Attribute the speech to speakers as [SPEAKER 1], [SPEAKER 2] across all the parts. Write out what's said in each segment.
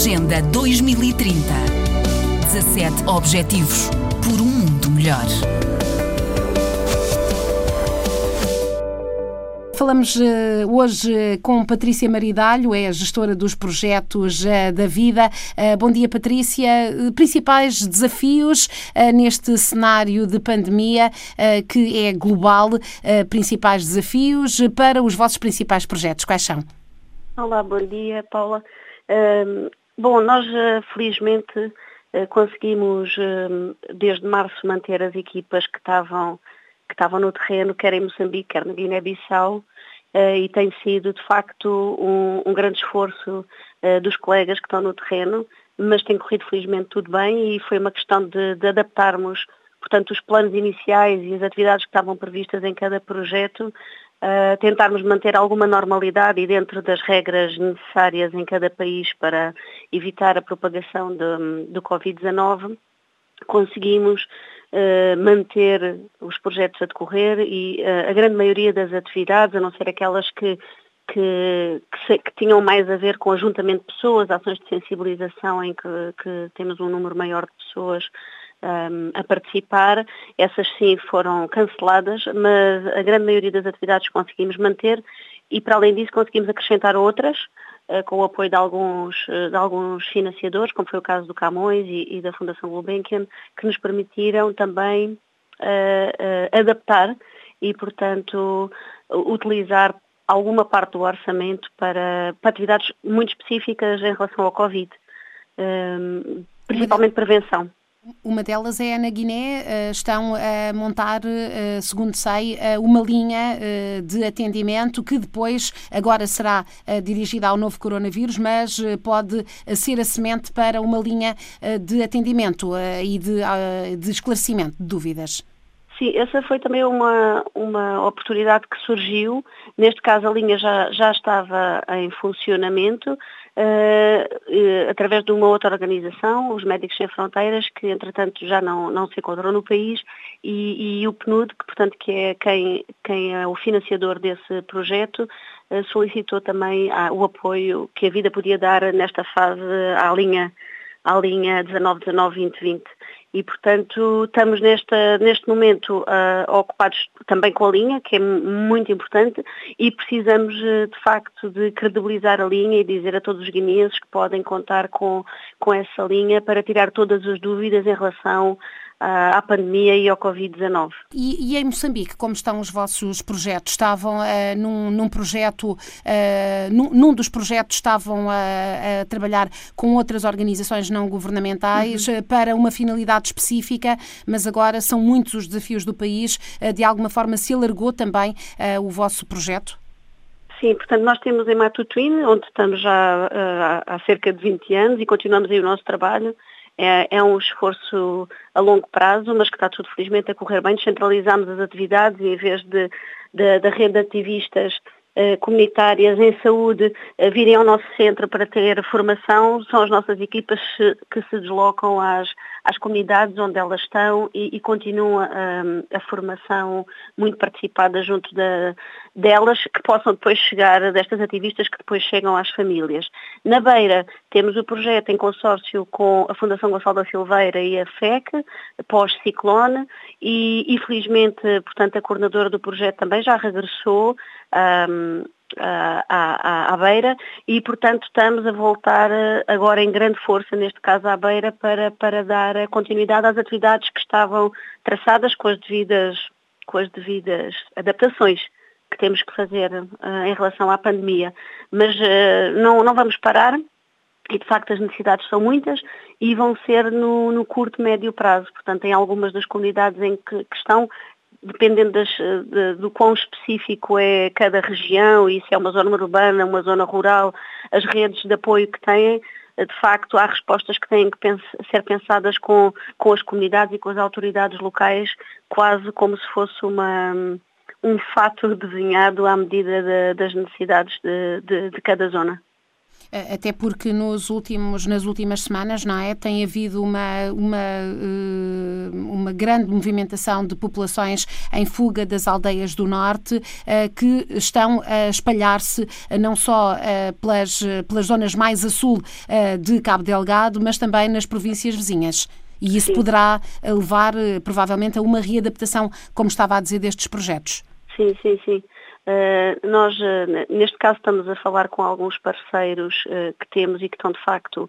[SPEAKER 1] Agenda 2030. 17 Objetivos por um mundo melhor.
[SPEAKER 2] Falamos uh, hoje com Patrícia Maridalho, é a gestora dos projetos uh, da vida. Uh, bom dia, Patrícia. Principais desafios neste cenário de pandemia que é global, principais desafios para os vossos principais projetos, quais são?
[SPEAKER 3] Olá, bom dia, Paula. Bom, nós felizmente conseguimos desde março manter as equipas que estavam que estavam no terreno, quer em Moçambique, quer na Guiné-Bissau, e tem sido de facto um, um grande esforço dos colegas que estão no terreno, mas tem corrido felizmente tudo bem e foi uma questão de, de, adaptarmos, portanto, os planos iniciais e as atividades que estavam previstas em cada projeto, tentarmos manter alguma normalidade e dentro das regras necessárias em cada país para evitar a propagação do Covid-19, conseguimos uh, manter os projetos a decorrer e uh, a grande maioria das atividades, a não ser aquelas que, que, que, que tinham mais a ver com ajuntamento de pessoas, ações de sensibilização em que, que temos um número maior de pessoas ehm, a participar, essas sim foram canceladas, mas a grande maioria das atividades conseguimos manter e para além disso conseguimos acrescentar outras eh, com o apoio de alguns, eh, de alguns financiadores, como foi o caso do Camões e, e da Fundação Gulbenkian, que nos permitiram também uh, uh, adaptar e, portanto, utilizar alguma parte do orçamento para, para atividades muito específicas em relação ao Covid, principalmente prevenção.
[SPEAKER 2] Uma delas é na Guiné, eh, estão a montar, eh, segundo sei, eh, uma linha de atendimento que depois agora será dirigida ao novo coronavírus, mas pode ser a semente para uma linha de atendimento e de, de esclarecimento de dúvidas.
[SPEAKER 3] Sim, essa foi também uma, uma oportunidade que surgiu. Neste caso, a linha já, já estava em funcionamento, uh, através de uma outra organização, os Médicos Sem Fronteiras, que entretanto já não, não se encontram no país, e, e o PNUD, que portanto que é quem, quem é o financiador desse projeto, uh, solicitou também uh, o apoio que a vida podia dar nesta fase à linha, à linha 19-19-2020 e, portanto, estamos nesta, neste momento uh, ocupados também com a linha, que é muito importante, e precisamos, uh, de facto, de credibilizar a linha e dizer a todos os guineenses que podem contar com, com essa linha para tirar todas as dúvidas em relação à pandemia e ao Covid-19.
[SPEAKER 2] E, e, em Moçambique, como estão os vossos projetos? Estavam uh, num, num, projeto, uh, num, num, dos projetos estavam a, a, trabalhar com outras organizações não governamentais uhum. para uma finalidade específica, mas agora são muitos os desafios do país. Uh, de alguma forma se alargou também o vosso projeto?
[SPEAKER 3] Sim, portanto, nós temos em Matutuíne, onde estamos já há cerca de 20 anos e continuamos aí o nosso trabalho. É, é, um esforço a longo prazo, mas que está tudo felizmente a correr bem. Descentralizamos as atividades e em vez de, de, da rede de ativistas uh, comunitárias em saúde uh, virem ao nosso centro para ter formação, são as nossas equipas que se deslocam às, às comunidades onde elas estão e, e continua um, a formação muito participada junto da, delas, que possam depois chegar, destas ativistas que depois chegam às famílias. Na Beira temos o projeto em consórcio com a Fundação Gonçalo da Silveira e a FEC, pós-ciclone, e, e felizmente, portanto, a coordenadora do projeto também já regressou um, à, à, à, beira e, portanto, estamos a voltar eh, agora em grande força, neste caso à beira, para, para dar continuidade às atividades que estavam traçadas com as devidas, com as devidas adaptações que temos que fazer uh, em relação à pandemia. Mas uh, não, não vamos parar e de facto as necessidades são muitas e vão ser no, no curto, médio prazo. Portanto, em algumas das comunidades em que, que estão, dependendo das, de, do quão específico é cada região e se é uma zona urbana, uma zona rural, as redes de apoio que têm, de facto há respostas que têm que ser pensadas com, com as comunidades e com as autoridades locais, quase como se fosse uma, um fato desenhado à medida de, das necessidades de, de, de cada zona.
[SPEAKER 2] Até porque nos últimos, nas últimas semanas, não é, tem havido uma, uma, eh, uma grande movimentação de populações em fuga das aldeias do norte eh, que estão a espalhar-se eh, não só pelas, pelas zonas mais a sul de Cabo Delgado, mas também nas províncias vizinhas. E isso Sim. poderá levar, provavelmente, a uma readaptação, como estava a dizer, destes projetos.
[SPEAKER 3] Sim, sim, sim. Uh, nós, uh, neste caso, estamos a falar com alguns parceiros uh, que temos e que estão, de facto,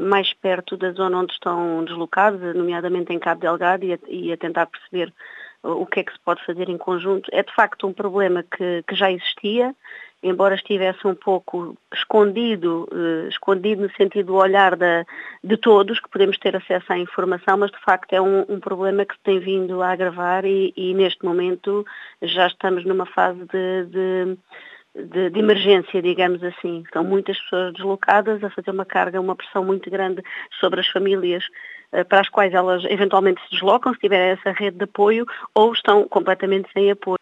[SPEAKER 3] mais perto da zona onde estão deslocados, nomeadamente em Cabo Delgado, e a tentar perceber o que é que se pode fazer em conjunto. É, de facto, um problema que, que já existia, embora estivesse um pouco escondido, eh, escondido no sentido do olhar da, de todos, que podemos ter acesso à informação, mas de facto é um, um problema que se tem vindo a agravar e, e, neste momento já estamos numa fase de, de de, de, emergência, digamos assim. Estão muitas pessoas deslocadas a fazer uma carga, uma pressão muito grande sobre as famílias eh, para as quais elas eventualmente se deslocam, se tiverem essa rede de apoio, ou estão completamente sem apoio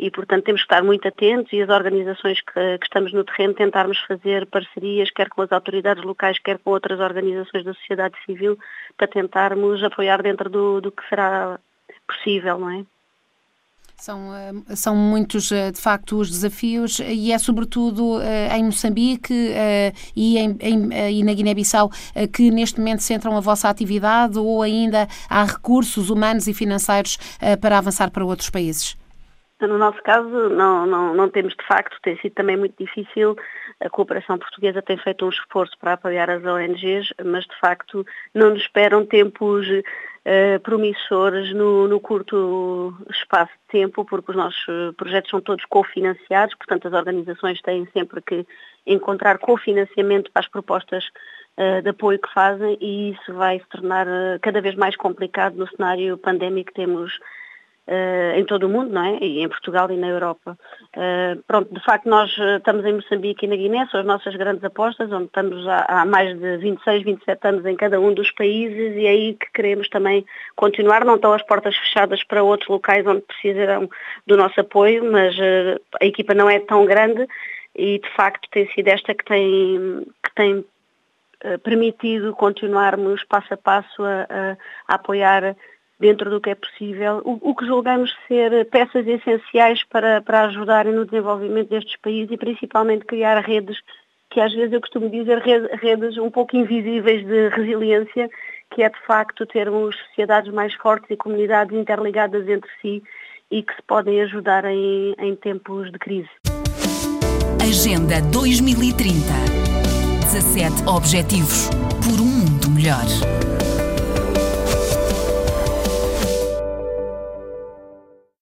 [SPEAKER 3] e, portanto, temos que estar muito atentos e as organizações que, que, estamos no terreno tentarmos fazer parcerias, quer com as autoridades locais, quer com outras organizações da sociedade civil, para tentarmos apoiar dentro do, do que será possível, não é?
[SPEAKER 2] São, eh, são muitos, eh, de facto, os desafios e é sobretudo eh, em Moçambique e, em, em, e na Guiné-Bissau que neste momento centram a vossa atividade ou ainda há recursos humanos e financeiros para avançar para outros países?
[SPEAKER 3] No nosso caso, não, não, não temos de facto, tem sido também muito difícil. A cooperação portuguesa tem feito um esforço para apoiar as ONGs, mas de facto não nos esperam tempos uh, promissores no, no, curto espaço de tempo, porque os nossos projetos são todos cofinanciados, portanto as organizações têm sempre que encontrar cofinanciamento para as propostas uh, de apoio que fazem e isso vai se tornar cada vez mais complicado no cenário pandémico que temos Uh, em todo o mundo, não é? E em Portugal e na Europa. Uh, pronto, de facto nós eh, estamos em Moçambique e na Guiné, são as nossas grandes apostas, onde estamos há, há, mais de 26, 27 anos em cada um dos países e é aí que queremos também continuar. Não estão as portas fechadas para outros locais onde precisarão do nosso apoio, mas uh, a equipa não é tão grande e de facto tem sido esta que tem, que tem permitido continuarmos passo a passo a, a, a apoiar dentro do que é possível, o, o, que julgamos ser peças essenciais para, para ajudarem no desenvolvimento destes países e principalmente criar redes, que às vezes eu costumo dizer redes um pouco invisíveis de resiliência, que é de facto termos sociedades mais fortes e comunidades interligadas entre si e que se podem ajudar em, em tempos de crise.
[SPEAKER 1] Agenda 2030 17 Objetivos por um mundo melhor.